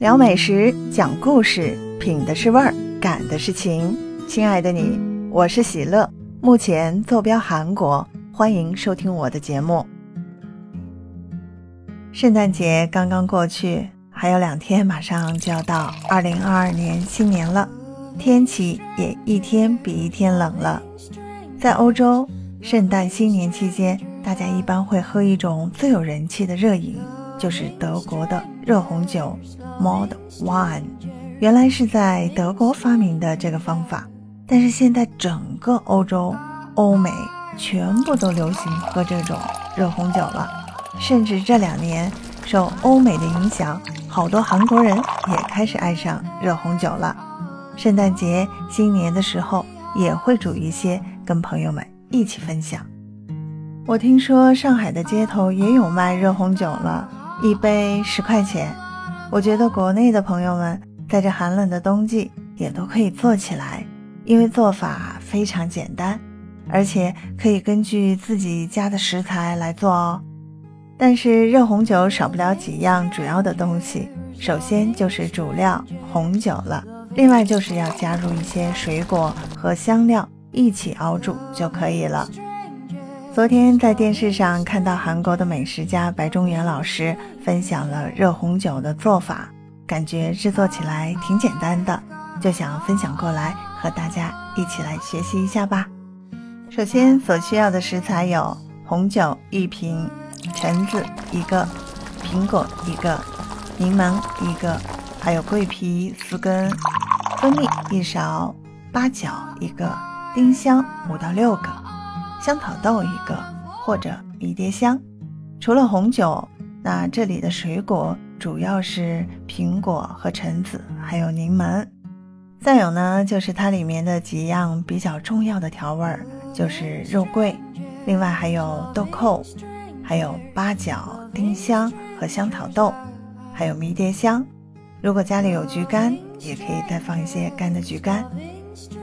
聊美食，讲故事，品的是味儿，感的是情。亲爱的你，我是喜乐，目前坐标韩国，欢迎收听我的节目。圣诞节刚刚过去，还有两天，马上就要到二零二二年新年了，天气也一天比一天冷了。在欧洲，圣诞新年期间，大家一般会喝一种最有人气的热饮。就是德国的热红酒 m o d Wine，原来是在德国发明的这个方法，但是现在整个欧洲、欧美全部都流行喝这种热红酒了，甚至这两年受欧美的影响，好多韩国人也开始爱上热红酒了。圣诞节、新年的时候也会煮一些，跟朋友们一起分享。我听说上海的街头也有卖热红酒了。一杯十块钱，我觉得国内的朋友们在这寒冷的冬季也都可以做起来，因为做法非常简单，而且可以根据自己家的食材来做哦。但是热红酒少不了几样主要的东西，首先就是主料红酒了，另外就是要加入一些水果和香料一起熬煮就可以了。昨天在电视上看到韩国的美食家白中原老师分享了热红酒的做法，感觉制作起来挺简单的，就想分享过来和大家一起来学习一下吧。首先所需要的食材有红酒一瓶、橙子一个、苹果一个、柠檬一个，还有桂皮四根、蜂蜜一勺、八角一个、丁香五到六个。香草豆一个，或者迷迭香。除了红酒，那这里的水果主要是苹果和橙子，还有柠檬。再有呢，就是它里面的几样比较重要的调味儿，就是肉桂，另外还有豆蔻，还有八角、丁香和香草豆，还有迷迭香。如果家里有橘干，也可以再放一些干的橘干。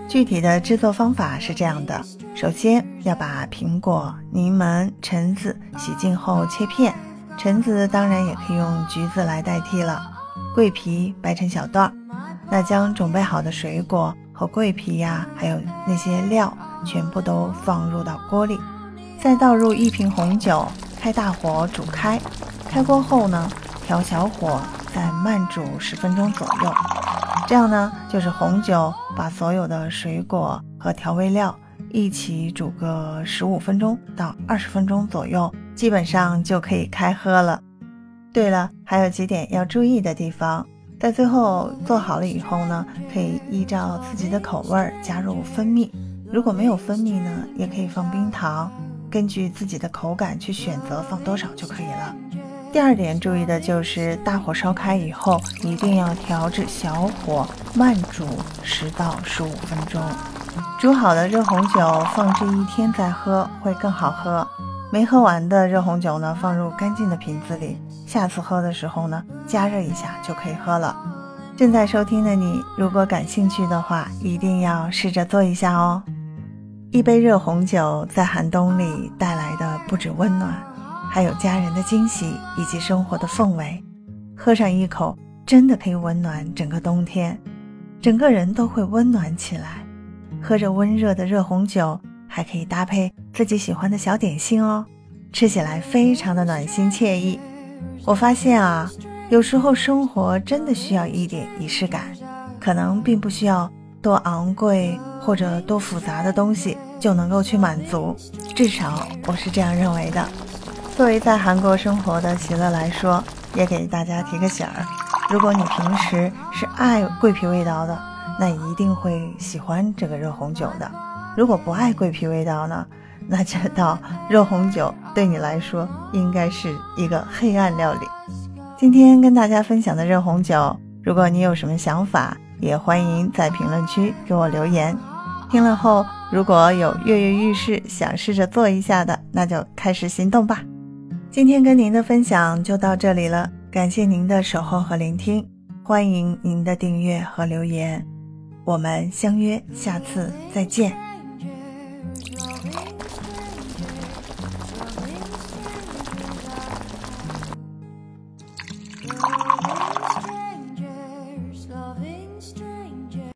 具体的制作方法是这样的：首先要把苹果、柠檬、橙子洗净后切片，橙子当然也可以用橘子来代替了。桂皮掰成小段儿，那将准备好的水果和桂皮呀，还有那些料，全部都放入到锅里，再倒入一瓶红酒，开大火煮开。开锅后呢，调小火，再慢煮十分钟左右。这样呢，就是红酒把所有的水果和调味料一起煮个十五分钟到二十分钟左右，基本上就可以开喝了。对了，还有几点要注意的地方，在最后做好了以后呢，可以依照自己的口味加入蜂蜜，如果没有蜂蜜呢，也可以放冰糖，根据自己的口感去选择放多少就可以了。第二点注意的就是大火烧开以后，一定要调至小火慢煮十到十五分钟。煮好的热红酒放置一天再喝会更好喝。没喝完的热红酒呢，放入干净的瓶子里，下次喝的时候呢，加热一下就可以喝了。正在收听的你，如果感兴趣的话，一定要试着做一下哦。一杯热红酒在寒冬里带来的不止温暖。还有家人的惊喜以及生活的氛围，喝上一口，真的可以温暖整个冬天，整个人都会温暖起来。喝着温热的热红酒，还可以搭配自己喜欢的小点心哦，吃起来非常的暖心惬意。我发现啊，有时候生活真的需要一点仪式感，可能并不需要多昂贵或者多复杂的东西就能够去满足，至少我是这样认为的。作为在韩国生活的喜乐来说，也给大家提个醒儿：如果你平时是爱桂皮味道的，那一定会喜欢这个热红酒的；如果不爱桂皮味道呢，那这道热红酒对你来说应该是一个黑暗料理。今天跟大家分享的热红酒，如果你有什么想法，也欢迎在评论区给我留言。听了后，如果有跃跃欲试，想试着做一下的，那就开始行动吧。今天跟您的分享就到这里了，感谢您的守候和聆听，欢迎您的订阅和留言，我们相约下次再见。